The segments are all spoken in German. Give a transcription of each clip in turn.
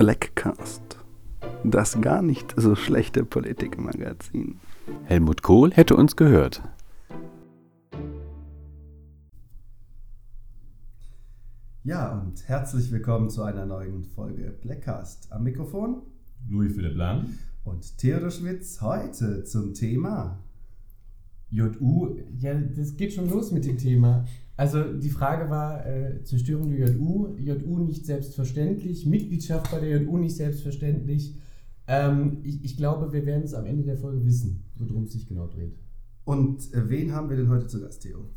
Blackcast. Das gar nicht so schlechte Politikmagazin. Helmut Kohl hätte uns gehört. Ja, und herzlich willkommen zu einer neuen Folge Blackcast. Am Mikrofon Louis Philipp Lang. und Theodor Schwitz heute zum Thema. JU, ja, das geht schon los mit dem Thema. Also die Frage war, äh, Zerstörung der JU, JU nicht selbstverständlich, Mitgliedschaft bei der JU nicht selbstverständlich. Ähm, ich, ich glaube, wir werden es am Ende der Folge wissen, worum es sich genau dreht. Und äh, wen haben wir denn heute zu Gast, Theo?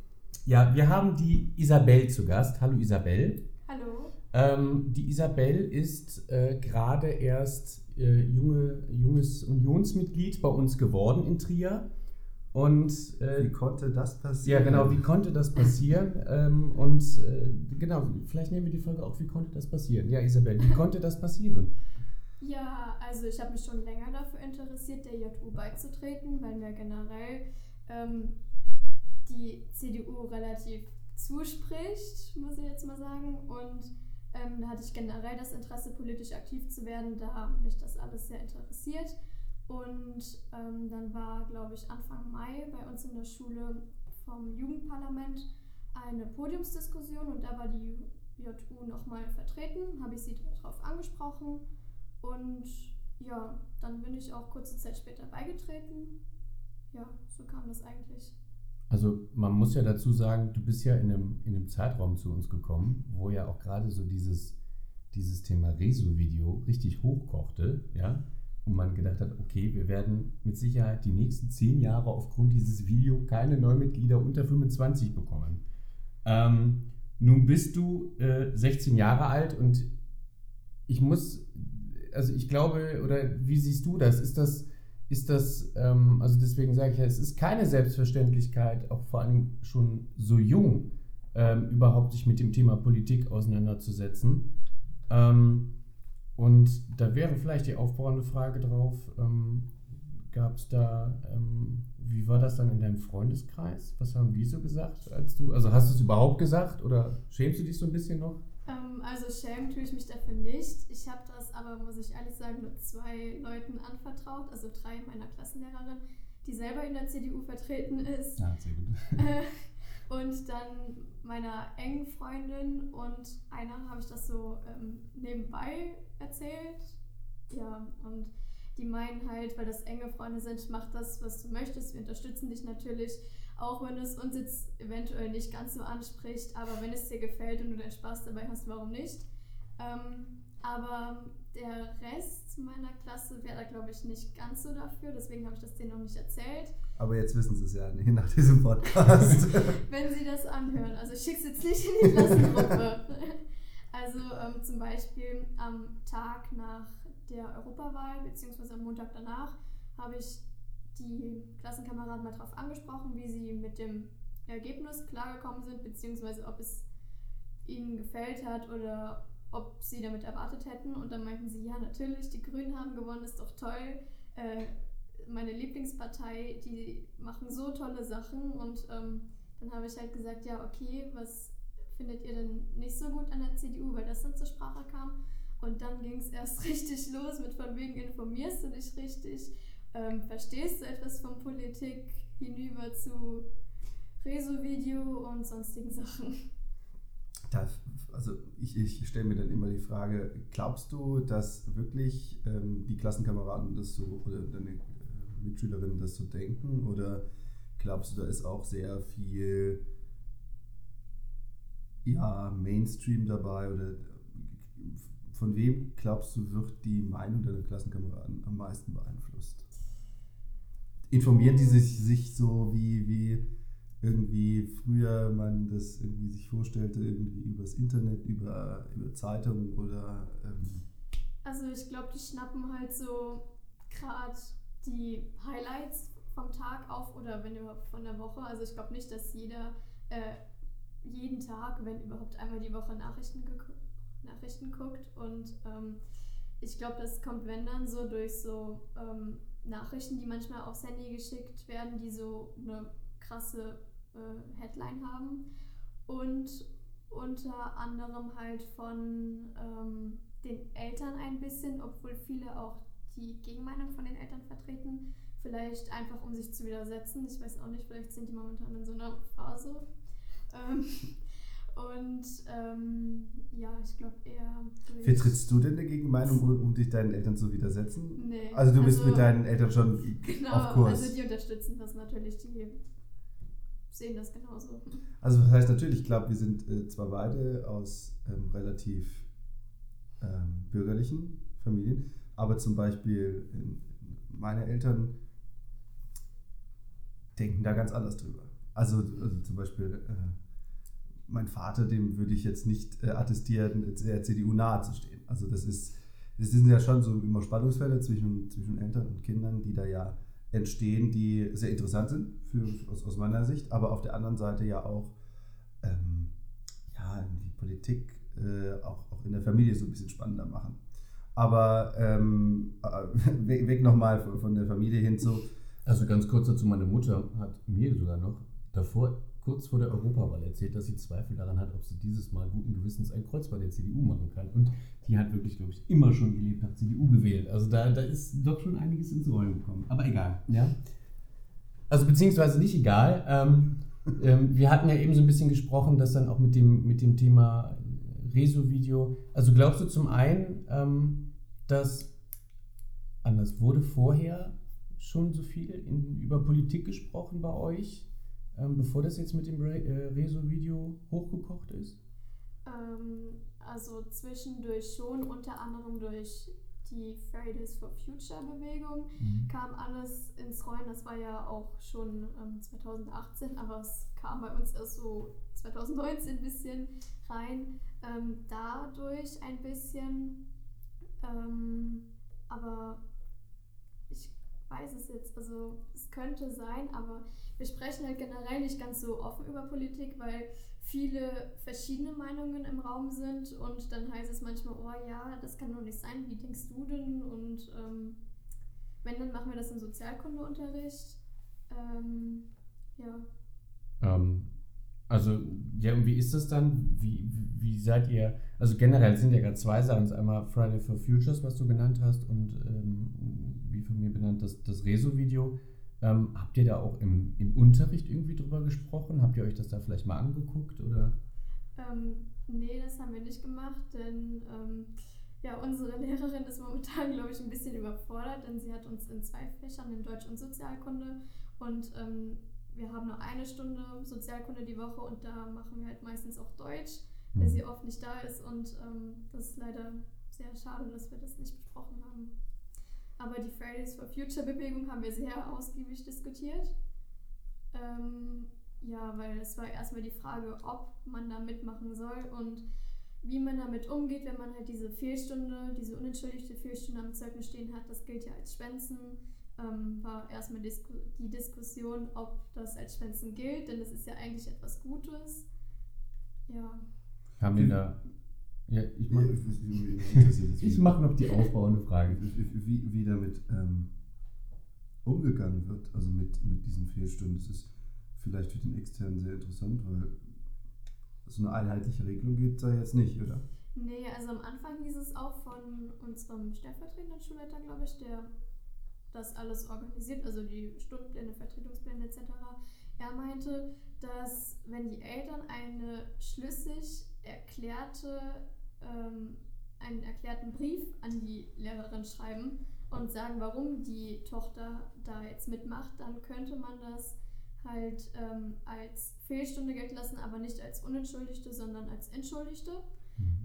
Ja, wir haben die Isabel zu Gast. Hallo Isabel. Hallo. Ähm, die Isabel ist äh, gerade erst äh, junge, junges Unionsmitglied bei uns geworden in Trier. Und äh, Wie konnte das Ja, passieren? genau, wie konnte das passieren? Ähm, und äh, genau, vielleicht nehmen wir die Folge auch, wie konnte das passieren? Ja, Isabel, wie konnte das passieren? Ja, also ich habe mich schon länger dafür interessiert, der JU beizutreten, weil mir generell ähm, die CDU relativ zuspricht, muss ich jetzt mal sagen. Und ähm, da hatte ich generell das Interesse, politisch aktiv zu werden, da mich das alles sehr interessiert. Und ähm, dann war, glaube ich, Anfang Mai bei uns in der Schule vom Jugendparlament eine Podiumsdiskussion und da war die JU nochmal vertreten, habe ich sie darauf angesprochen und ja, dann bin ich auch kurze Zeit später beigetreten. Ja, so kam das eigentlich. Also man muss ja dazu sagen, du bist ja in einem, in einem Zeitraum zu uns gekommen, wo ja auch gerade so dieses, dieses Thema Rezo-Video richtig hochkochte, ja, und man gedacht hat, okay, wir werden mit Sicherheit die nächsten zehn Jahre aufgrund dieses Video keine Neumitglieder unter 25 bekommen. Ähm, nun bist du äh, 16 Jahre alt und ich muss, also ich glaube, oder wie siehst du das? Ist das, ist das, ähm, also deswegen sage ich ja, es ist keine Selbstverständlichkeit, auch vor Dingen schon so jung, ähm, überhaupt sich mit dem Thema Politik auseinanderzusetzen. Ähm, und da wäre vielleicht die aufbauende Frage drauf, ähm, gab es da, ähm, wie war das dann in deinem Freundeskreis? Was haben die so gesagt, als du, also hast du es überhaupt gesagt oder schämst du dich so ein bisschen noch? Ähm, also schämen tue ich mich dafür nicht. Ich habe das aber, muss ich ehrlich sagen, nur zwei Leuten anvertraut, also drei meiner Klassenlehrerin, die selber in der CDU vertreten ist. Ja, sehr gut. Äh, und dann meiner engen Freundin und einer habe ich das so ähm, nebenbei erzählt. Ja, und die meinen halt, weil das enge Freunde sind, mach das, was du möchtest. Wir unterstützen dich natürlich, auch wenn es uns jetzt eventuell nicht ganz so anspricht. Aber wenn es dir gefällt und du deinen Spaß dabei hast, warum nicht? Ähm, aber der Rest meiner Klasse wäre da, glaube ich, nicht ganz so dafür. Deswegen habe ich das denen noch nicht erzählt. Aber jetzt wissen sie es ja nicht nach diesem Podcast. wenn sie das anhören. Also ich schicke es jetzt nicht in die Klassengruppe. also ähm, zum Beispiel am Tag nach der Europawahl, beziehungsweise am Montag danach, habe ich die Klassenkameraden mal darauf angesprochen, wie sie mit dem Ergebnis klargekommen sind, beziehungsweise ob es ihnen gefällt hat oder ob sie damit erwartet hätten. Und dann meinten sie, ja, natürlich, die Grünen haben gewonnen, ist doch toll. Äh, meine Lieblingspartei, die machen so tolle Sachen. Und ähm, dann habe ich halt gesagt, ja, okay, was findet ihr denn nicht so gut an der CDU, weil das dann zur Sprache kam. Und dann ging es erst richtig los mit von wegen informierst du dich richtig, ähm, verstehst du etwas von Politik hinüber zu Reso-Video und sonstigen Sachen. Da, also ich, ich stelle mir dann immer die Frage, glaubst du, dass wirklich ähm, die Klassenkameraden das so oder deine Mitschülerinnen das so denken? Oder glaubst du, da ist auch sehr viel ja, Mainstream dabei? Oder von wem glaubst du, wird die Meinung deiner Klassenkameraden am meisten beeinflusst? Informieren die sich, sich so wie, wie irgendwie früher man das irgendwie sich vorstellte, irgendwie übers Internet, über, über Zeitungen oder ähm, Also ich glaube, die schnappen halt so gerade die Highlights vom Tag auf oder wenn überhaupt von der Woche. Also ich glaube nicht, dass jeder äh, jeden Tag, wenn überhaupt einmal die Woche Nachrichten, Nachrichten guckt. Und ähm, ich glaube, das kommt, wenn dann so durch so ähm, Nachrichten, die manchmal aufs Handy geschickt werden, die so eine krasse äh, Headline haben. Und unter anderem halt von ähm, den Eltern ein bisschen, obwohl viele auch die Gegenmeinung von den Eltern vertreten. Vielleicht einfach, um sich zu widersetzen. Ich weiß auch nicht, vielleicht sind die momentan in so einer Phase. Ähm, und ähm, ja, ich glaube eher. Vertrittst du denn dagegen Meinung, um, dich deinen Eltern zu widersetzen? Nee. Also du bist Also- mit deinen Eltern schon Genau, auf Kurs. also die unterstützen das natürlich, die sehen das genauso. Also das heißt natürlich, ich glaube, wir sind äh, zwar beide aus ähm, relativ ähm, bürgerlichen Familien, aber zum Beispiel in, meine Eltern denken da ganz anders drüber. Also, also zum Beispiel äh, mein Vater, dem würde ich jetzt nicht äh, attestieren, der CDU nahe zu stehen. Also das ist, es sind ja schon so immer Spannungsfelder zwischen, zwischen Eltern und Kindern, die da ja entstehen, die sehr interessant sind für, aus, aus meiner Sicht, aber auf der anderen Seite ja auch ähm, ja, die Politik äh, auch, auch in der Familie so ein bisschen spannender machen. Aber ähm, äh, weg, nochmal von, von der Familie hin zu, Also ganz kurz dazu, meine Mutter hat mir sogar noch davor, kurz vor der Europawahl erzählt, dass sie Zweifel daran hat, ob sie dieses Mal guten Gewissens ein Kreuz bei der CDU machen kann. Und die hat wirklich, glaube ich, immer schon gelebt, hat CDU gewählt. Also da, da ist doch schon einiges ins Rollen gekommen. Aber egal, ja. Also beziehungsweise nicht egal. Ähm, ähm, wir hatten ja eben so ein bisschen gesprochen, dass dann auch mit dem, mit dem Thema Reso-Video. Also glaubst du zum einen, ähm, dass anders wurde vorher schon so viel in, über Politik gesprochen bei euch, ähm, bevor das jetzt mit dem Re äh, Rezo-Video hochgekocht ist? Ähm, also zwischendurch schon, unter anderem durch die Fridays for Future Bewegung kam alles ins Rollen. Das war ja auch schon ähm, 2018, aber es kam bei uns erst so 2019 ein bisschen rein. Ähm, dadurch ein bisschen, ähm, aber ich weiß es jetzt, also es könnte sein, aber wir sprechen halt generell nicht ganz so offen über Politik, weil viele verschiedene Meinungen im Raum sind und dann heißt es manchmal, oh ja, das kann doch nicht sein, wie denkst du denn? Und ähm, wenn, dann machen wir das im Sozialkundeunterricht. Ähm, ja. Ähm, also, ja, und wie ist das dann? Wie, wie seid ihr, also generell sind ja gerade zwei Sachen. Einmal Friday for Futures, was du genannt hast, und ähm, wie von mir benannt, das, das Rezo-Video. Ähm, habt ihr da auch im, im Unterricht irgendwie drüber gesprochen? Habt ihr euch das da vielleicht mal angeguckt? Oder? Ähm, nee, das haben wir nicht gemacht, denn ähm, ja, unsere Lehrerin ist momentan, glaube ich, ein bisschen überfordert, denn sie hat uns in zwei Fächern, in Deutsch und Sozialkunde, und ähm, wir haben nur eine Stunde Sozialkunde die Woche und da machen wir halt meistens auch Deutsch, weil sie oft nicht da ist und ähm, das ist leider sehr schade, dass wir das nicht besprochen haben. Aber die Fridays for Future Bewegung haben wir sehr ausgiebig diskutiert. Ähm, ja, weil es war erstmal die Frage, ob man da mitmachen soll und wie man damit umgeht, wenn man halt diese Fehlstunde, diese unentschuldigte Fehlstunde am Zeugnis stehen hat. Das gilt ja als Schwänzen. Ähm, war erstmal Disku die Diskussion, ob das als Schwänzen gilt, denn das ist ja eigentlich etwas Gutes. Ja. Haben wir da. Ja, ich mache mach noch die aufbauende Frage. wie, wie, wie damit ähm, umgegangen wird, also mit, mit diesen Fehlstunden. Das ist vielleicht für den Externen sehr interessant, weil so eine einheitliche Regelung gibt es da jetzt nicht, oder? Nee, also am Anfang hieß es auch von unserem stellvertretenden Schulleiter, glaube ich, der das alles organisiert, also die Stundenpläne, Vertretungspläne etc. Er meinte, dass wenn die Eltern eine schlüssig erklärte, ähm, einen erklärten Brief an die Lehrerin schreiben und sagen, warum die Tochter da jetzt mitmacht, dann könnte man das halt ähm, als Fehlstunde gelten lassen, aber nicht als Unentschuldigte, sondern als Entschuldigte.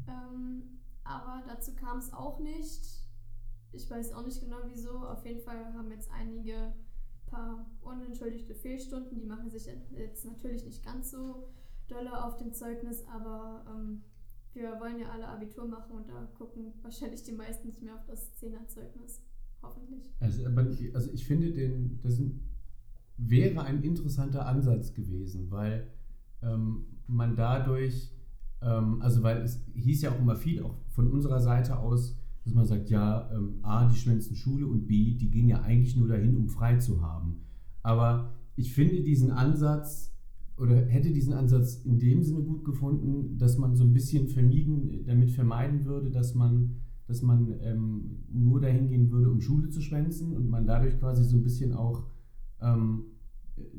Ähm, aber dazu kam es auch nicht. Ich weiß auch nicht genau wieso. Auf jeden Fall haben jetzt einige paar unentschuldigte Fehlstunden. Die machen sich jetzt natürlich nicht ganz so dolle auf dem Zeugnis, aber ähm, wir wollen ja alle Abitur machen und da gucken wahrscheinlich die meisten nicht mehr auf das Zehnerzeugnis. Hoffentlich. Also, aber, also ich finde, den, das wäre ein interessanter Ansatz gewesen, weil ähm, man dadurch, ähm, also weil es hieß ja auch immer viel, auch von unserer Seite aus, dass man sagt, ja, ähm, A, die schwänzen Schule und B, die gehen ja eigentlich nur dahin, um frei zu haben. Aber ich finde diesen Ansatz oder hätte diesen Ansatz in dem Sinne gut gefunden, dass man so ein bisschen vermieden, damit vermeiden würde, dass man dass man ähm, nur dahin gehen würde, um Schule zu schwänzen und man dadurch quasi so ein bisschen auch ähm,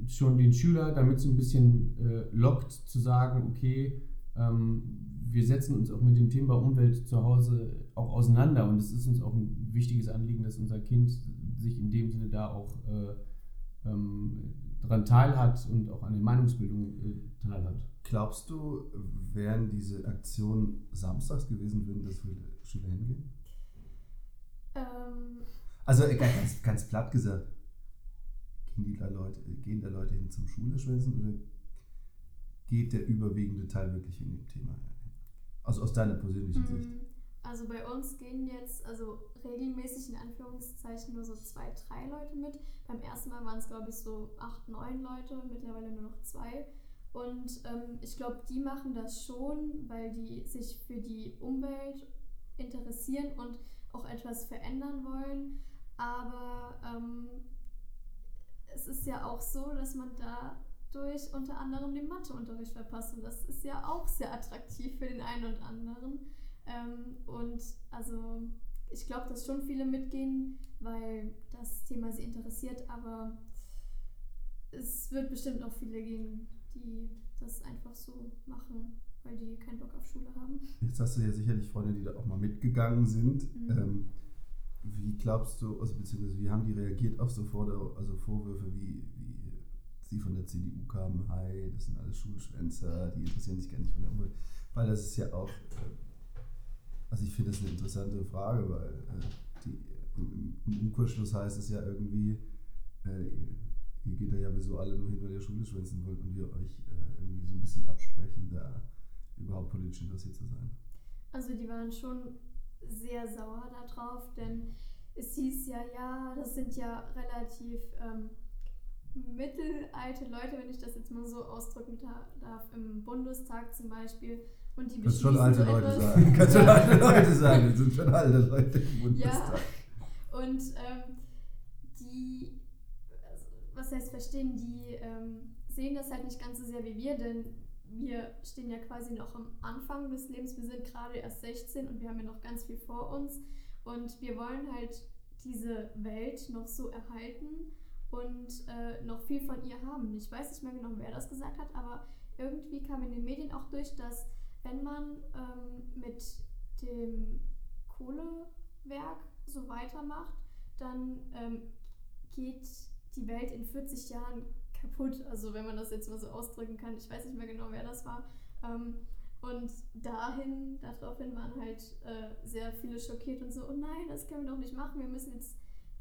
schon den Schüler damit so ein bisschen äh, lockt, zu sagen, okay, ähm, wir setzen uns auch mit dem Thema Umwelt zu Hause auch auseinander und es ist uns auch ein wichtiges Anliegen, dass unser Kind sich in dem Sinne da auch äh, ähm, daran teilhat und auch an der Meinungsbildung äh, teilhat. Glaubst du, wären diese Aktionen samstags gewesen, würden das viele Schüler hingehen? Ähm, Also äh, ganz, ganz platt gesagt, gehen, die da Leute, gehen da Leute hin zum Schuleschwänzen oder geht der überwiegende Teil wirklich wegen dem Thema? Also aus deiner persönlichen Sicht. Also bei uns gehen jetzt, also regelmäßig in Anführungszeichen nur so zwei, drei Leute mit. Beim ersten Mal waren es, glaube ich, so acht, neun Leute, mittlerweile nur noch zwei. Und ähm, ich glaube, die machen das schon, weil die sich für die Umwelt interessieren und auch etwas verändern wollen. Aber ähm, es ist ja auch so, dass man dadurch unter anderem den Matheunterricht verpasst. Und das ist ja auch sehr attraktiv für den einen und anderen. Ähm, und also ich glaube, dass schon viele mitgehen, weil das Thema sie interessiert, aber es wird bestimmt auch viele geben, die das einfach so machen, weil die keinen Bock auf Schule haben. Jetzt hast du ja sicherlich Freunde, die da auch mal mitgegangen sind. Mhm. Ähm, wie glaubst du, also beziehungsweise wie haben die reagiert auf so Vorder also Vorwürfe, wie, wie sie von der CDU kamen, hi, das sind alles Schulschwänzer, die interessieren sich gar nicht von der Umwelt. Weil das ist ja auch, äh, also ich finde das eine interessante Frage, weil äh, die, im, im heißt es ja irgendwie, äh, ihr geht da ja sowieso alle nur hin, weil ihr Schule schwänzen wollt und wir euch äh, irgendwie so ein bisschen absprechen, da überhaupt politisch interessiert zu sein. Also die waren schon sehr sauer darauf, denn es hieß ja, ja, das sind ja relativ ähm, mittelalte Leute, wenn ich das jetzt mal so ausdrücken darf, im Bundestag zum Beispiel. Und die Kannst schon alte so Leute sagen. Kannst schon Ja. alte Leute sagen. Das sind schon alte Leute im Ja, Bundestag. und ähm, die, also, was heißt verstehen, die ähm, sehen das halt nicht ganz so sehr wie wir, denn wir stehen ja quasi noch am Anfang des Lebens. Wir sind gerade erst 16 und wir haben ja noch ganz viel vor uns. Und wir wollen halt diese Welt noch so erhalten und äh, noch viel von ihr haben. Ich weiß nicht mehr genau, wer das gesagt hat, aber irgendwie kam in den Medien auch durch, dass wenn man ähm, mit dem Kohlewerk so weitermacht, dann ähm, geht die Welt in 40 Jahren kaputt. Also wenn man das jetzt mal so ausdrücken kann. Ich weiß nicht mehr genau, wer das war. Ähm, und dahin, daraufhin waren halt äh, sehr viele schockiert und so, oh nein, das können wir doch nicht machen. Wir müssen jetzt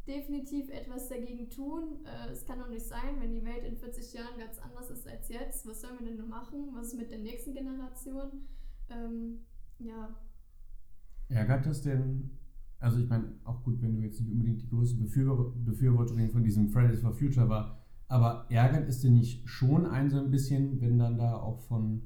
definitiv etwas dagegen tun. Äh, es kann doch nicht sein, wenn die Welt in 40 Jahren ganz anders ist als jetzt. Was sollen wir denn nun machen? Was ist mit der nächsten Generation? Ähm, ja, Ärgert das denn, also ich meine, auch gut, wenn du jetzt nicht unbedingt die größte Befür Befürworterin von diesem Fridays for Future war, aber ärgert es denn nicht schon ein so ein bisschen, wenn dann da auch von,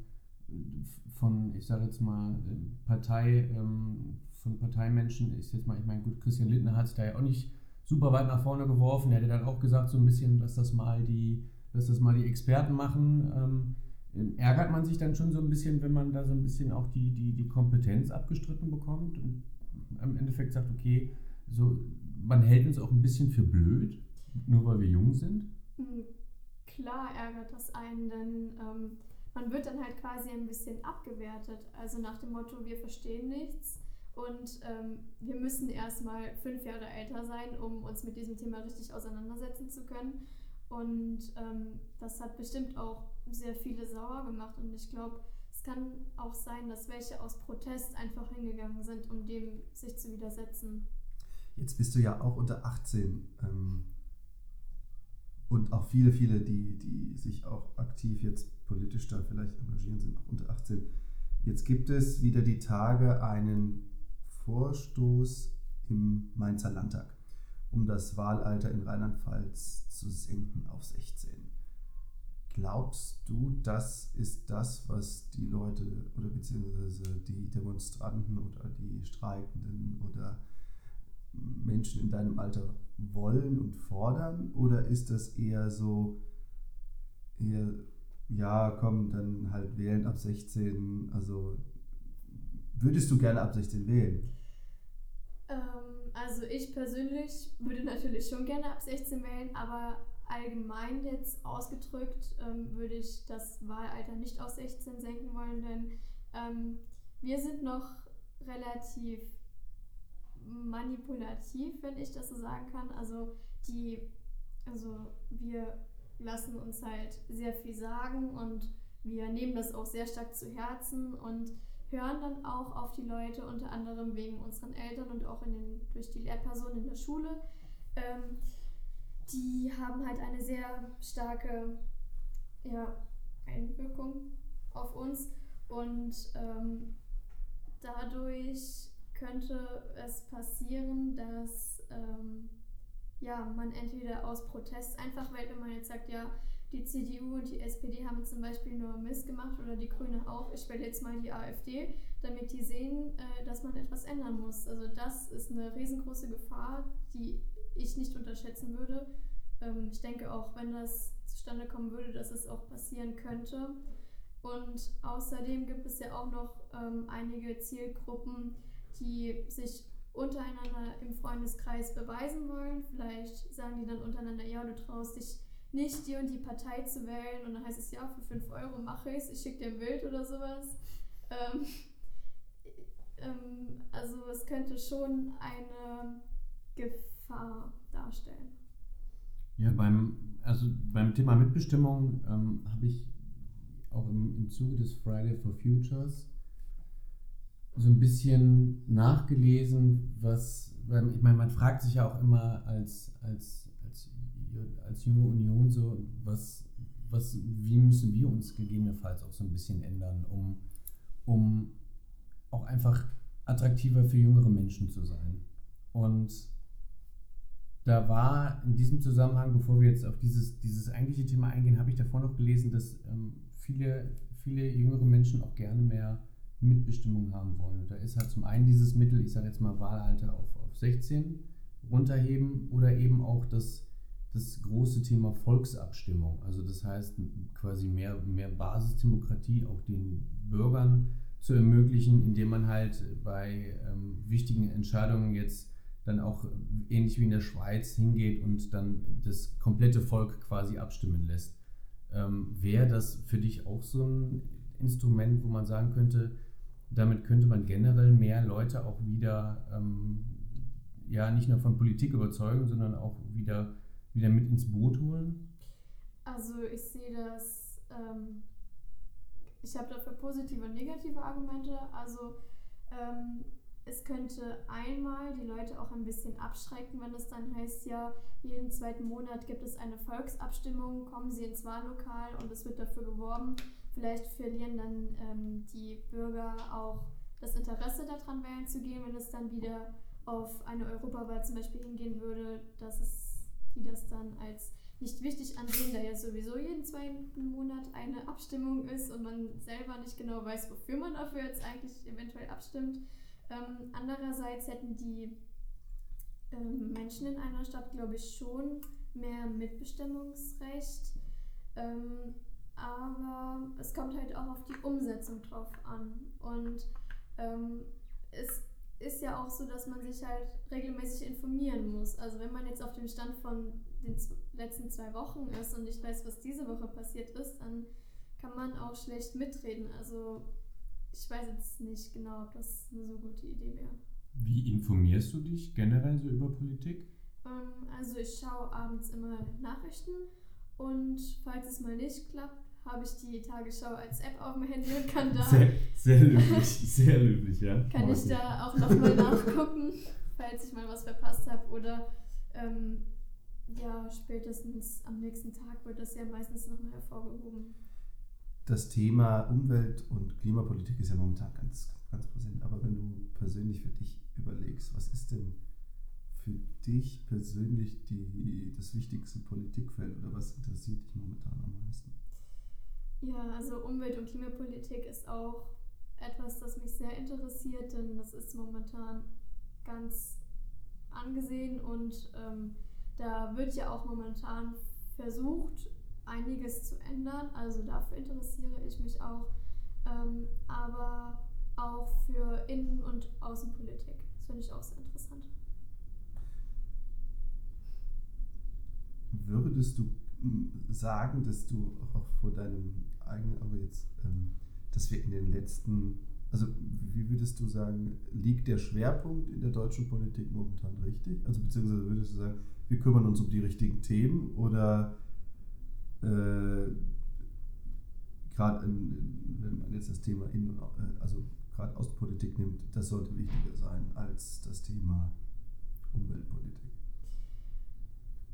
von ich sage jetzt mal, Partei, ähm, von Parteimenschen ist jetzt mal, ich meine, gut, Christian Lindner hat sich da ja auch nicht super weit nach vorne geworfen, er hätte dann auch gesagt so ein bisschen, dass das mal die, dass das mal die Experten machen, ähm, Ärgert man sich dann schon so ein bisschen, wenn man da so ein bisschen auch die, die, die Kompetenz abgestritten bekommt und im Endeffekt sagt, okay, so, man hält uns auch ein bisschen für blöd, nur weil wir jung sind? Mm, Klar ärgert das einen, denn ähm, man wird dann halt quasi ein bisschen abgewertet. Also nach dem Motto, wir verstehen nichts und ähm, wir müssen erstmal fünf Jahre älter sein, um uns mit diesem Thema richtig auseinandersetzen zu können. Und ähm, das hat bestimmt auch sehr viele sauer gemacht. Und ich glaube, es kann auch sein, dass welche aus Protest einfach hingegangen sind, um dem sich zu widersetzen. Jetzt bist du ja auch unter 18. Ähm, und auch viele, viele, die, die sich auch aktiv jetzt politisch da vielleicht engagieren, sind auch unter 18. Jetzt gibt es wieder die Tage einen Vorstoß im Mainzer Landtag, um das Wahlalter in Rheinland-Pfalz zu senken auf 16. Glaubst du, das ist das, was die Leute oder beziehungsweise die Demonstranten oder die Streikenden oder Menschen in deinem Alter wollen und fordern? Oder ist das eher so, eher, ja, komm, dann halt wählen ab 16? Also würdest du gerne ab 16 wählen? Ähm, also ich persönlich würde natürlich schon gerne ab 16 wählen, aber allgemein jetzt ausgedrückt ähm, würde ich das Wahlalter nicht auf 16 senken wollen, denn ähm, wir sind noch relativ manipulativ, wenn ich das so sagen kann. Also die, also wir lassen uns halt sehr viel sagen und wir nehmen das auch sehr stark zu Herzen und hören dann auch auf die Leute, unter anderem wegen unseren Eltern und auch in den, durch die Lehrpersonen in der Schule. Ähm, die haben halt eine sehr starke ja, Einwirkung auf uns und ähm, dadurch könnte es passieren, dass ähm, ja, man entweder aus Protest einfach wählt, wenn man jetzt sagt, ja, die CDU und die SPD haben zum Beispiel nur Mist gemacht oder die Grüne auch. Ich wähle jetzt mal die AfD, damit die sehen, äh, dass man etwas ändern muss. Also das ist eine riesengroße Gefahr, die ich nicht unterschätzen würde. Ähm, ich denke auch, wenn das zustande kommen würde, dass es auch passieren könnte. Und außerdem gibt es ja auch noch ähm, einige Zielgruppen, die sich untereinander im Freundeskreis beweisen wollen. Vielleicht sagen die dann untereinander, ja, du traust dich nicht, die und die Partei zu wählen. Und dann heißt es, ja, für 5 Euro mache ich es, ich schicke dir ein Bild oder sowas. Ähm, ähm, also es könnte schon eine Gefahr darstellen. Ja, beim, also beim Thema Mitbestimmung ähm, habe ich auch im, im Zuge des Friday for Futures so ein bisschen nachgelesen, was, ich meine, man fragt sich ja auch immer als, als, als, als junge Union so, was, was, wie müssen wir uns gegebenenfalls auch so ein bisschen ändern, um, um auch einfach attraktiver für jüngere Menschen zu sein. Und da war in diesem Zusammenhang, bevor wir jetzt auf dieses, dieses eigentliche Thema eingehen, habe ich davor noch gelesen, dass ähm, viele, viele jüngere Menschen auch gerne mehr Mitbestimmung haben wollen. Und da ist halt zum einen dieses Mittel, ich sage jetzt mal Wahlalter auf, auf 16 runterheben oder eben auch das, das große Thema Volksabstimmung. Also das heißt quasi mehr, mehr Basisdemokratie auch den Bürgern zu ermöglichen, indem man halt bei ähm, wichtigen Entscheidungen jetzt dann auch ähnlich wie in der Schweiz hingeht und dann das komplette Volk quasi abstimmen lässt. Ähm, Wäre das für dich auch so ein Instrument, wo man sagen könnte, damit könnte man generell mehr Leute auch wieder, ähm, ja, nicht nur von Politik überzeugen, sondern auch wieder, wieder mit ins Boot holen? Also ich sehe das, ähm, ich habe dafür positive und negative Argumente. Also ähm, es könnte einmal die Leute auch ein bisschen abschrecken, wenn es dann heißt, ja, jeden zweiten Monat gibt es eine Volksabstimmung, kommen Sie ins Wahllokal und es wird dafür geworben. Vielleicht verlieren dann ähm, die Bürger auch das Interesse daran, wählen zu gehen, wenn es dann wieder auf eine Europawahl zum Beispiel hingehen würde, dass es, die das dann als nicht wichtig ansehen, da ja sowieso jeden zweiten Monat eine Abstimmung ist und man selber nicht genau weiß, wofür man dafür jetzt eigentlich eventuell abstimmt. Ähm, andererseits hätten die ähm, Menschen in einer Stadt, glaube ich, schon mehr Mitbestimmungsrecht. Ähm, aber es kommt halt auch auf die Umsetzung drauf an. Und ähm, es ist ja auch so, dass man sich halt regelmäßig informieren muss. Also wenn man jetzt auf dem Stand von den letzten zwei Wochen ist und nicht weiß, was diese Woche passiert ist, dann kann man auch schlecht mitreden. Also ich weiß jetzt nicht genau, ob das eine so gute Idee wäre. Wie informierst du dich generell so über Politik? Ähm, also ich schaue abends immer Nachrichten und falls es mal nicht klappt, habe ich die Tagesschau als App auf dem Handy und kann da. Sehr, sehr löblich, sehr löblich, ja. Kann ich da auch nochmal nachgucken, falls ich mal was verpasst habe. Oder ähm, ja, spätestens am nächsten Tag wird das ja meistens nochmal hervorgehoben das Thema Umwelt- und Klimapolitik ist ja momentan ganz, ganz präsent. Aber wenn du persönlich für dich überlegst, was ist denn für dich persönlich die, das wichtigste Politikfeld oder was interessiert dich momentan am meisten? Ja, also Umwelt- und Klimapolitik ist auch etwas, das mich sehr interessiert, denn das ist momentan ganz angesehen und ähm, da wird ja auch momentan versucht, einiges zu ändern. Also dafür interessiere ich mich auch. Ähm, aber auch für Innen- und Außenpolitik. Das finde ich auch sehr interessant. Würdest du mm, sagen, dass du auch vor deinem eigenen Auge jetzt, ähm, dass wir in den letzten, also wie würdest du sagen, liegt der Schwerpunkt in der deutschen Politik momentan richtig? Also beziehungsweise würdest du sagen, wir kümmern uns um die richtigen Themen oder gerade wenn man jetzt das Thema in, und äh, also gerade Außenpolitik nimmt, das sollte wichtiger sein als das Thema Umweltpolitik.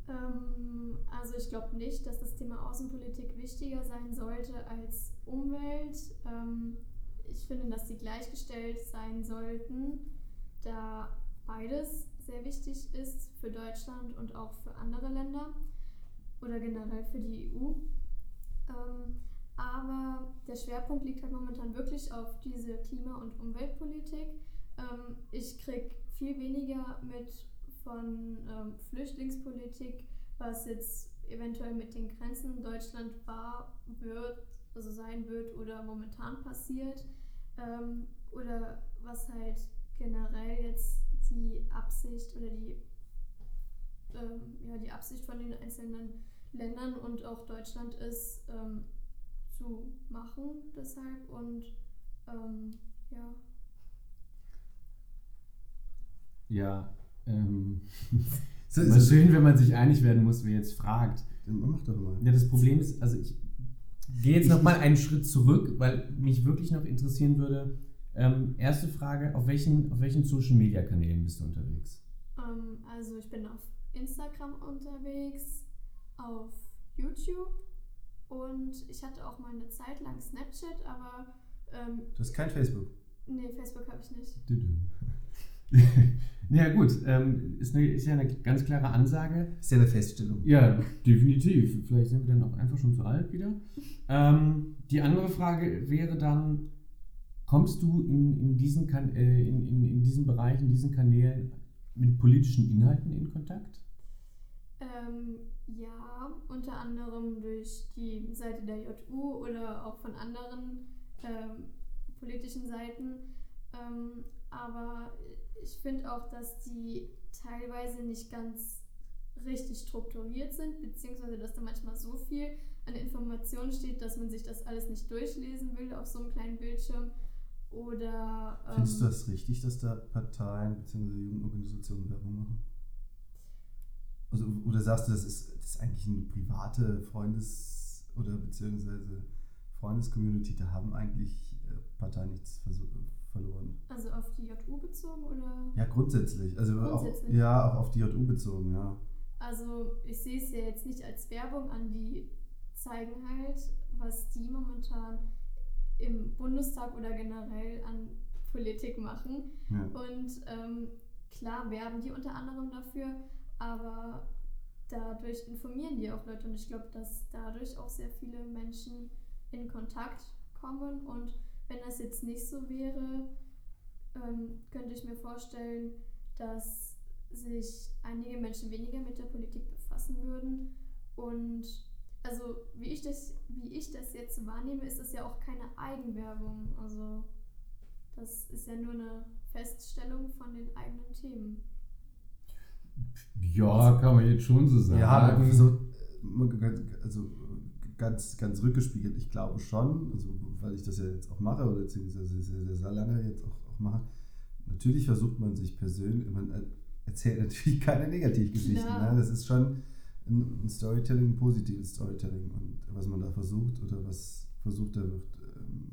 Ähm, also ich glaube nicht, dass das Thema Außenpolitik wichtiger sein sollte als Umwelt. Ähm, ich finde, dass sie gleichgestellt sein sollten, da beides sehr wichtig ist für Deutschland und auch für andere Länder oder generell für die EU. Ähm, aber der Schwerpunkt liegt halt momentan wirklich auf diese Klima- und Umweltpolitik. Ähm, ich kriege viel weniger mit von ähm, Flüchtlingspolitik, was jetzt eventuell mit den Grenzen in Deutschland war, wird, also sein wird oder momentan passiert. Ähm, oder was halt generell jetzt die Absicht oder die, ähm, ja, die Absicht von den einzelnen Ländern und auch Deutschland ist, ähm, zu machen deshalb und ähm, ja. Ja, ähm, So, immer schön, wenn man sich einig werden muss, wer jetzt fragt. Mach doch mal. Ja, das Problem ist, also ich gehe jetzt Ich- noch mal einen Schritt zurück, weil mich wirklich noch interessieren würde. Ähm, erste Frage, auf welchen, auf welchen Social-Media-Kanälen bist du unterwegs? Ähm, also ich bin auf Instagram unterwegs, auf YouTube und ich hatte auch mal eine Zeit lang Snapchat, aber ähm, Du hast kein Facebook. nee, Facebook habe ich nicht. ja gut, ähm, ist, eine, ist ja eine ganz klare Ansage. Ist ja eine Feststellung. Ja, definitiv. Vielleicht sind wir dann auch einfach schon zu alt wieder. Ähm, die andere Frage wäre dann, kommst du in, in, diesen kan äh, in, in, in diesen Bereichen, in diesen Kanälen mit politischen Inhalten in Kontakt? Ähm, ja, unter anderem durch die Seite der JU oder auch von anderen ähm, politischen Seiten. Ähm, aber ich finde auch, dass die teilweise nicht ganz richtig strukturiert sind, beziehungsweise dass da manchmal so viel an Informationen steht, dass man sich das alles nicht durchlesen will auf so einem kleinen Bildschirm. Oder ähm, Findest du das richtig, dass da Parteien bzw. Jugendorganisationen Werbung machen? Also, oder sagst du, das ist, das ist eigentlich eine private Freundes- oder beziehungsweise Freundescommunity, da haben eigentlich äh, Parteien nichts verloren? also auf die JU bezogen oder? Ja, grundsätzlich. Also Grundsätzlich. Auch, ja, auch auf die JU bezogen, ja. Also ich sehe es ja jetzt nicht als Werbung an, die zeigen halt, was die momentan im Bundestag oder generell an Politik machen. ja. Und ähm, klar werben die unter anderem dafür, aber dadurch informieren die auch Leute und ich glaube, dass dadurch auch sehr viele Menschen in Kontakt kommen und wenn das jetzt nicht so wäre, ähm, könnte ich mir vorstellen, dass sich einige Menschen weniger mit der Politik befassen würden und also wie ich das, wie ich das jetzt wahrnehme, ist das ja auch keine Eigenwerbung. Also das ist ja nur eine Feststellung von den eigenen Themen. Ja, kann man jetzt schon so sagen. Ja, aber so, äh, mal ganz- also ganz, ganz rückgespiegelt, ich glaube schon, also weil ich das ja jetzt auch mache oder beziehungsweise sehr, sehr, sehr lange jetzt auch, auch mache, natürlich versucht man sich persönlich, man er- erzählt natürlich keine Negativgeschichten. Ne? Das ist schon ein, Storytelling, ein positives Storytelling und was man da versucht oder was versucht da wird, ähm,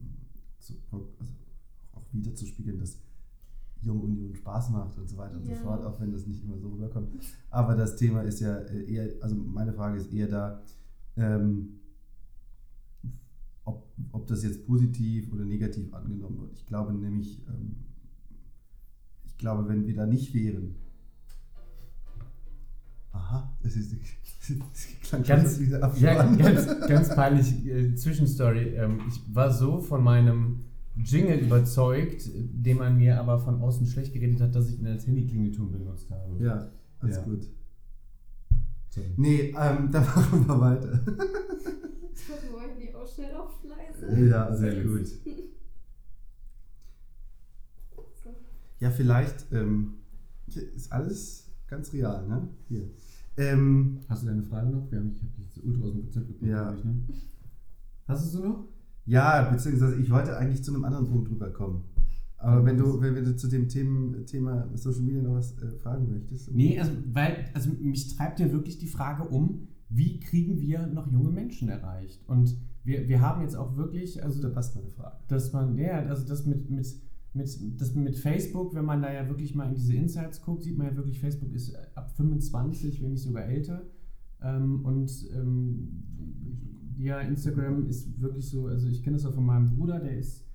zu, also auch wieder zu spiegeln, dass Junge Union Spaß macht und so weiter und Ja. so fort, auch wenn das nicht immer so rüberkommt. Aber das Thema ist ja äh, eher, also meine Frage ist eher da, ähm, ob, ob das jetzt positiv oder negativ angenommen wird. Ich glaube nämlich, ähm, ich glaube, wenn wir da nicht wären, das ist, das Ganz, ja, ganz, ganz peinlich, äh, Zwischenstory. Ähm, ich war so von meinem Jingle überzeugt, den man mir aber von außen schlecht geredet hat, dass ich ihn als Handyklingelton benutzt habe. Ja, alles Ja. gut. Sorry. Nee, ähm, da machen wir weiter. Wollen die auch schnell auf leise? Ja, Sehr gut. Ja, vielleicht ähm, ist alles ganz real, ne? Hier. Ähm, Hast du deine Frage noch? Wir haben, ich habe dich jetzt ultra aus dem Konzept gebracht, Ja. ich, ne? Hast du sie noch? ja, beziehungsweise ich wollte eigentlich zu einem anderen Punkt drüber kommen. Aber wenn du, wenn, wenn du zu dem Themen, Thema Social Media noch was äh, fragen möchtest. Nee, also, weil, also mich treibt ja wirklich die Frage um, wie kriegen wir noch junge Menschen erreicht? Und wir, wir haben jetzt auch wirklich, also da passt meine Frage. dass man, ja, also das mit, mit, mit, das mit Facebook, wenn man da ja wirklich mal in diese Insights guckt, sieht man ja wirklich, Facebook ist ab 25, wenn nicht sogar älter. Ähm, und ähm, ja, Instagram ist wirklich so, also ich kenne das auch von meinem Bruder, der ist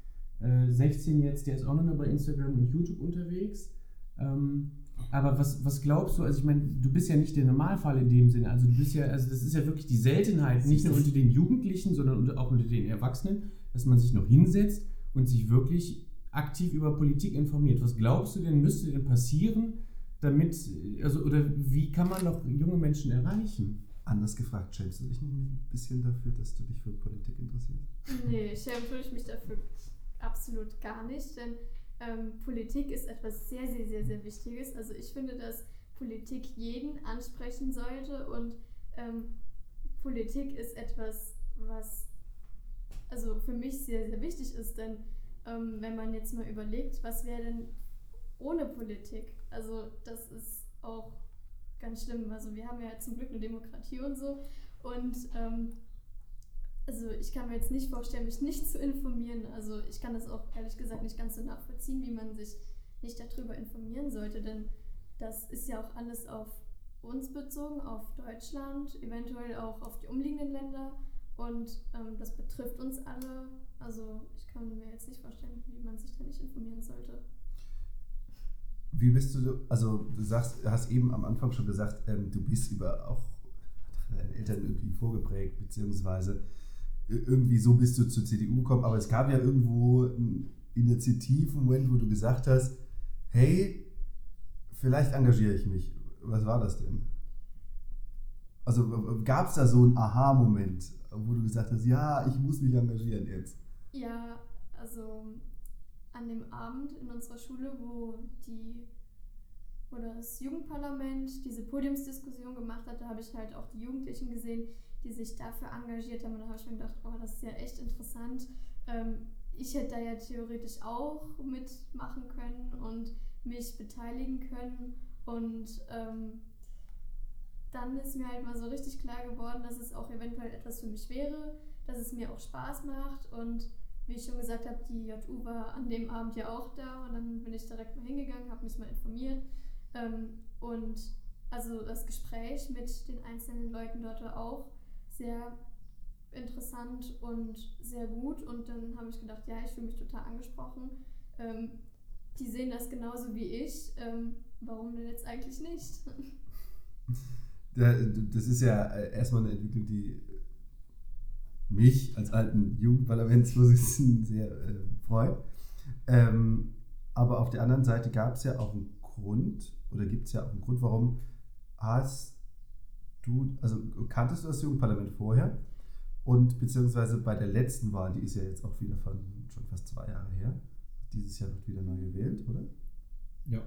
äh, 16 jetzt, der ist auch noch bei Instagram und YouTube unterwegs. Ähm, aber was, was glaubst du, also ich meine, du bist ja nicht der Normalfall in dem Sinne, also du bist ja, also das ist ja wirklich die Seltenheit, nicht nur unter den Jugendlichen, sondern unter, auch unter den Erwachsenen, dass man sich noch hinsetzt und sich wirklich aktiv über Politik informiert. Was glaubst du denn, müsste denn passieren, damit, also, oder wie kann man noch junge Menschen erreichen? Anders gefragt, schämst du dich nicht ein bisschen dafür, dass du dich für Politik interessierst? Nee, schämen tue ich mich dafür absolut gar nicht, denn ähm, Politik ist etwas sehr, sehr, sehr, sehr Wichtiges. Also ich finde, dass Politik jeden ansprechen sollte und ähm, Politik ist etwas, was also für mich sehr, sehr wichtig ist, denn ähm, wenn man jetzt mal überlegt, was wäre denn ohne Politik? Also das ist auch ganz schlimm. Also wir haben ja zum Glück eine Demokratie und so und ähm, also ich kann mir jetzt nicht vorstellen, mich nicht zu informieren. Also ich kann das auch ehrlich gesagt nicht ganz so nachvollziehen, wie man sich nicht darüber informieren sollte, denn das ist ja auch alles auf uns bezogen, auf Deutschland, eventuell auch auf die umliegenden Länder und ähm, das betrifft uns alle. Also ich kann mir jetzt nicht vorstellen, wie man sich da nicht informieren sollte. Wie bist du, also du sagst, hast eben am Anfang schon gesagt, ähm, du bist über auch deine Eltern irgendwie vorgeprägt, beziehungsweise irgendwie so bist du zur CDU gekommen, aber es gab ja irgendwo einen Initiativmoment, wo du gesagt hast, hey, vielleicht engagiere ich mich. Was war das denn? Also gab es da so einen Aha-Moment, wo du gesagt hast, ja, ich muss mich engagieren jetzt? Ja, also an dem Abend in unserer Schule, wo die wo das Jugendparlament diese Podiumsdiskussion gemacht hat, da habe ich halt auch die Jugendlichen gesehen, die sich dafür engagiert haben. Und da habe ich mir gedacht, oh, das ist ja echt interessant. Ähm, ich hätte da ja theoretisch auch mitmachen können und mich beteiligen können. Und ähm, dann ist mir halt mal so richtig klar geworden, dass es auch eventuell etwas für mich wäre, dass es mir auch Spaß macht. Und wie ich schon gesagt habe, die JU war an dem Abend ja auch da. Und dann bin ich direkt mal hingegangen, habe mich mal informiert. Ähm, und also das Gespräch mit den einzelnen Leuten dort war auch sehr interessant und sehr gut. Und dann habe ich gedacht, ja, ich fühle mich total angesprochen. Ähm, die sehen das genauso wie ich. Ähm, warum denn jetzt eigentlich nicht? Das ist ja äh, erstmal eine Entwicklung, die mich als alten Jugendparlamentsvorsitzenden sehr äh, freut. Ähm, aber auf der anderen Seite gab es ja auch einen Grund, oder gibt es ja auch einen Grund, warum hast du, also kanntest du das Jugendparlament vorher? Und beziehungsweise bei der letzten Wahl, die ist ja jetzt auch wieder von schon fast zwei Jahre her, dieses Jahr wird wieder neu gewählt, oder? Ja.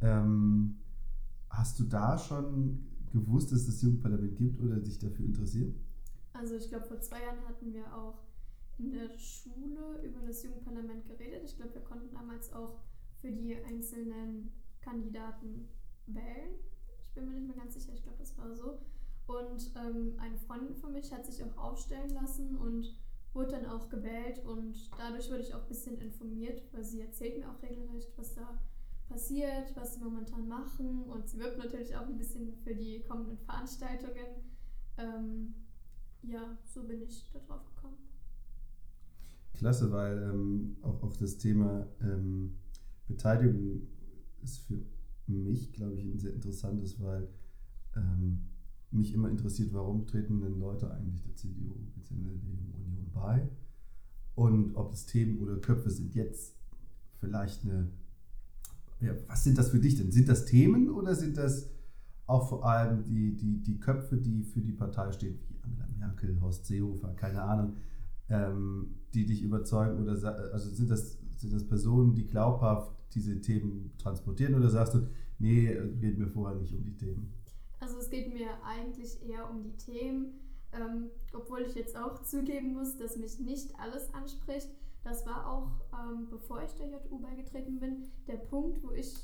Ähm, hast du da schon gewusst, dass es das Jugendparlament gibt oder dich dafür interessiert? Also ich glaube, vor zwei Jahren hatten wir auch in der Schule über das Jugendparlament geredet. Ich glaube, wir konnten damals auch für die einzelnen Kandidaten wählen. Ich bin mir nicht mehr ganz sicher, ich glaube, das war so. Und ähm, eine Freundin von mich hat sich auch aufstellen lassen und wurde dann auch gewählt und dadurch wurde ich auch ein bisschen informiert, weil sie erzählt mir auch regelrecht, was da passiert, was sie momentan machen und sie wirbt natürlich auch ein bisschen für die kommenden Veranstaltungen. Ähm, ja, so bin ich da drauf gekommen. Klasse, weil ähm, auch, auch das Thema ähm, Beteiligung ist für mich, glaube ich, ein sehr interessantes, weil ähm, mich immer interessiert, warum treten denn Leute eigentlich der CDU bzw. der Union bei und ob es Themen oder Köpfe sind jetzt vielleicht eine, ja, was sind das für dich denn? Sind das Themen oder sind das auch vor allem die, die, die Köpfe, die für die Partei stehen, wie Angela Merkel, Horst Seehofer, keine Ahnung, ähm, die dich überzeugen oder also sind das sind das Personen, die glaubhaft diese Themen transportieren oder sagst du, nee, geht mir vorher nicht um die Themen? Also es geht mir eigentlich eher um die Themen, ähm, obwohl ich jetzt auch zugeben muss, dass mich nicht alles anspricht. Das war auch, ähm, bevor ich der JU beigetreten bin, der Punkt, wo ich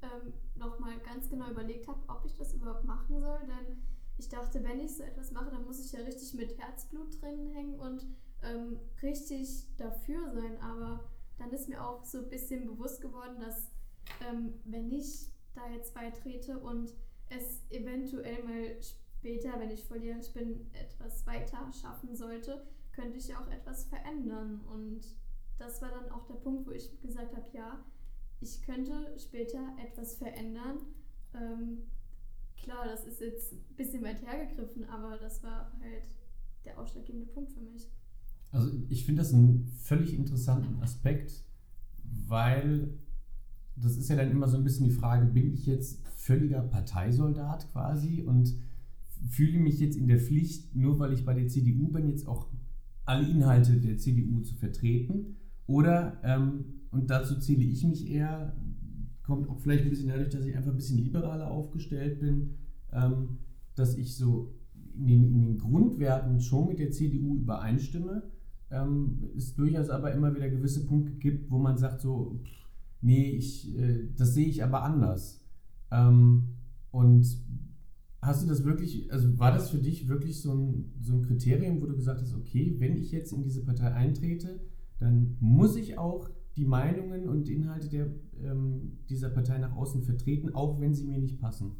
ähm, nochmal ganz genau überlegt habe, ob ich das überhaupt machen soll. Denn ich dachte, wenn ich so etwas mache, dann muss ich ja richtig mit Herzblut drin hängen und ähm, richtig dafür sein. Aber dann ist mir auch so ein bisschen bewusst geworden, dass ähm, wenn ich da jetzt beitrete und es eventuell mal später, wenn ich volljährig bin, etwas weiter schaffen sollte, könnte ich ja auch etwas verändern. Und das war dann auch der Punkt, wo ich gesagt habe, ja, ich könnte später etwas verändern. Ähm, klar, das ist jetzt ein bisschen weit hergegriffen, aber das war halt der ausschlaggebende Punkt für mich. Also ich finde das einen völlig interessanten Aspekt, weil das ist ja dann immer so ein bisschen die Frage, bin ich jetzt völliger Parteisoldat quasi und fühle mich jetzt in der Pflicht, nur weil ich bei der CDU bin, jetzt auch alle Inhalte der CDU zu vertreten? Oder, ähm, und dazu zähle ich mich eher, kommt auch vielleicht ein bisschen dadurch, dass ich einfach ein bisschen liberaler aufgestellt bin, ähm, dass ich so in den, in den, Grundwerten schon mit der CDU übereinstimme, ähm, es durchaus aber immer wieder gewisse Punkte gibt, wo man sagt so, nee, ich, äh, das sehe ich aber anders. Ähm, und hast du das wirklich, also war das für dich wirklich so ein, so ein Kriterium, wo du gesagt hast, okay, wenn ich jetzt in diese Partei eintrete, dann muss ich auch die Meinungen und Inhalte der, ähm, dieser Partei nach außen vertreten, auch wenn sie mir nicht passen?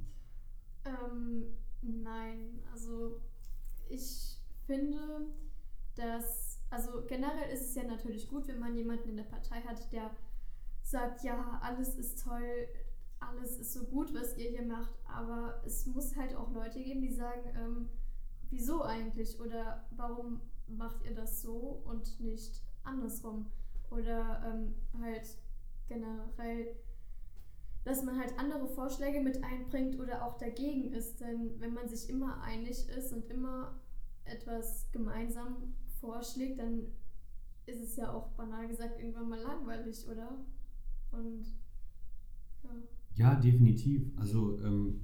Ähm, nein, also ich finde, dass, also generell ist es ja natürlich gut, wenn man jemanden in der Partei hat, der sagt, ja, alles ist toll, alles ist so gut, was ihr hier macht, aber es muss halt auch Leute geben, die sagen, ähm, wieso eigentlich oder warum macht ihr das so und nicht andersrum. Oder ähm, halt generell, dass man halt andere Vorschläge mit einbringt oder auch dagegen ist. Denn wenn man sich immer einig ist und immer etwas gemeinsam vorschlägt, dann ist es ja auch banal gesagt irgendwann mal langweilig, oder? Und ja. Ja, definitiv. Also ähm,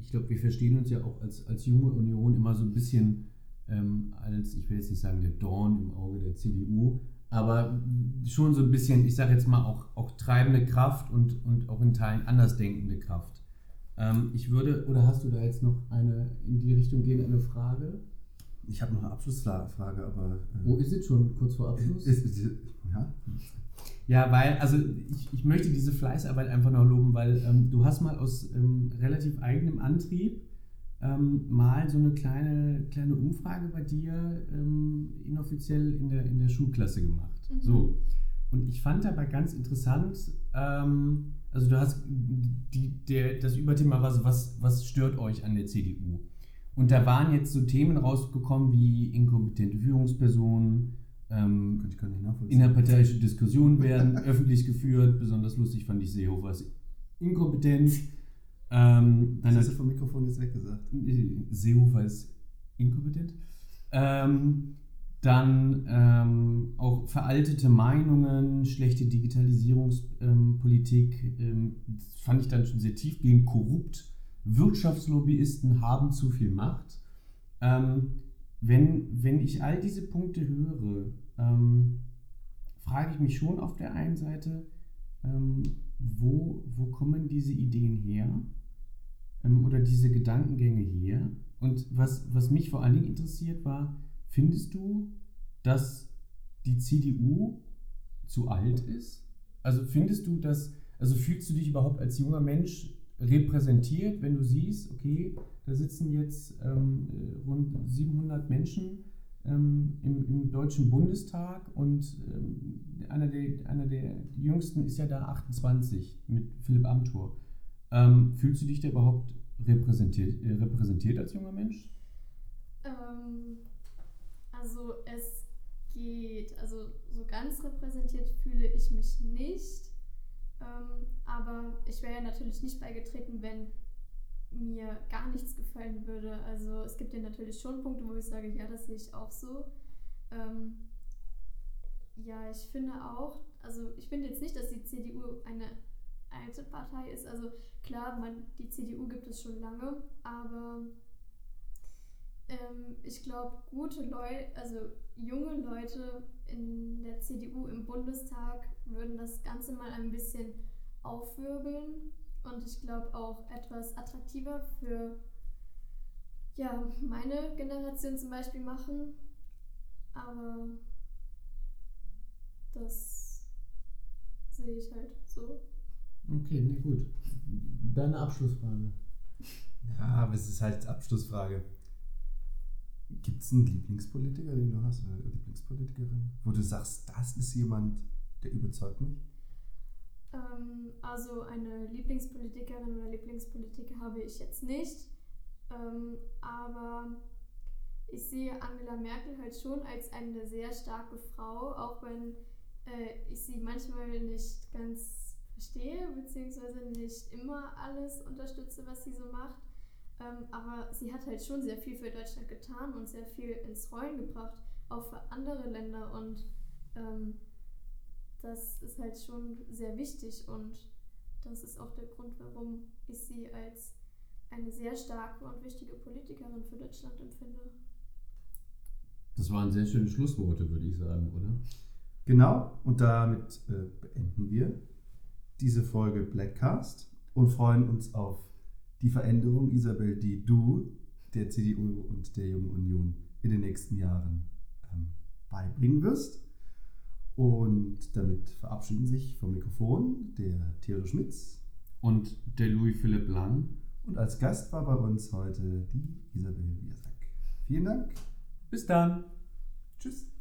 ich glaube, wir verstehen uns ja auch als, als junge Union immer so ein bisschen ähm, als, ich will jetzt nicht sagen, der Dorn im Auge der CDU, aber schon so ein bisschen, ich sage jetzt mal, auch, auch treibende Kraft und, und auch in Teilen andersdenkende Kraft. Ähm, ich würde, oder hast du da jetzt noch eine in die Richtung gehen, eine Frage? Ich habe noch eine Abschlussfrage, aber. Äh, Wo ist es schon kurz vor Abschluss? Ist, ist, ja. Ja, weil, also ich, ich möchte diese Fleißarbeit einfach noch loben, weil ähm, du hast mal aus ähm, relativ eigenem Antrieb ähm, mal so eine kleine, kleine Umfrage bei dir ähm, inoffiziell in der, in der Schulklasse gemacht. Mhm. So. Und ich fand dabei ganz interessant, ähm, also du hast die, der, das Überthema war so, was, was stört euch an der CDU? Und da waren jetzt so Themen rausgekommen wie inkompetente Führungspersonen, ähm, innerparteiische Diskussionen werden öffentlich geführt. Besonders lustig fand ich Seehofers Inkompetenz. Ähm, das hast du vom Mikrofon jetzt weggesagt. Seehofer ist inkompetent. Ähm, dann ähm, auch veraltete Meinungen, schlechte Digitalisierungspolitik, ähm, das fand ich dann schon sehr tiefgehend korrupt. Wirtschaftslobbyisten haben zu viel Macht. Ähm, wenn, wenn ich all diese Punkte höre, ähm, frage ich mich schon auf der einen Seite, wo, wo kommen diese Ideen her? Ähm, oder diese Gedankengänge hier. Und was, was mich vor allen Dingen interessiert war, findest du, dass die CDU zu alt ist? Also findest du, dass, also fühlst du dich überhaupt als junger Mensch repräsentiert, wenn du siehst, okay, da sitzen jetzt ähm, rund 700 Menschen ähm, im, im, Deutschen Bundestag und ähm, einer, der, einer der jüngsten ist ja da 28 mit Philipp Amthor. Ähm, fühlst du dich da überhaupt repräsentiert, äh, repräsentiert als junger Mensch? Ähm, also es geht, also so ganz repräsentiert fühle ich mich nicht. Ähm, aber ich wäre ja natürlich nicht beigetreten, wenn mir gar nichts gefallen würde. Also es gibt ja natürlich schon Punkte, wo ich sage, ja, das sehe ich auch so. Ähm, ja, ich finde auch, also ich finde jetzt nicht, dass die CDU eine alte Partei ist. Also klar, man, die CDU gibt es schon lange, aber ähm, ich glaube, gute Leute, also junge Leute in der CDU im Bundestag würden das Ganze mal ein bisschen aufwirbeln und ich glaube auch etwas attraktiver für ja, meine Generation zum Beispiel machen. Aber das sehe ich halt so. Okay, nee, gut. Deine Abschlussfrage. Ja, aber es ist halt Abschlussfrage. Gibt es einen Lieblingspolitiker, den du hast, oder Lieblingspolitikerin, wo du sagst, das ist jemand, der überzeugt mich? Ähm, also eine Lieblingspolitikerin oder Lieblingspolitiker habe ich jetzt nicht. Ähm, aber ich sehe Angela Merkel halt schon als eine sehr starke Frau, auch wenn äh, ich sie manchmal nicht ganz verstehe, beziehungsweise nicht immer alles unterstütze, was sie so macht. Ähm, aber sie hat halt schon sehr viel für Deutschland getan und sehr viel ins Rollen gebracht, auch für andere Länder. Und ähm, das ist halt schon sehr wichtig und das ist auch der Grund, warum ich sie als eine sehr starke und wichtige Politikerin für Deutschland empfinde. Das waren sehr schöne Schlussworte, würde ich sagen, oder? Genau, und damit äh, beenden wir diese Folge Blackcast und freuen uns auf die Veränderung, Isabel, die du der CDU und der Jungen Union in den nächsten Jahren ähm, beibringen wirst. Und damit verabschieden sich vom Mikrofon der Theodor Schmitz. Und der Louis Philipp Lang. Und als Gast war bei uns heute die Isabel Biersack. Vielen Dank. Bis dann. Tschüss.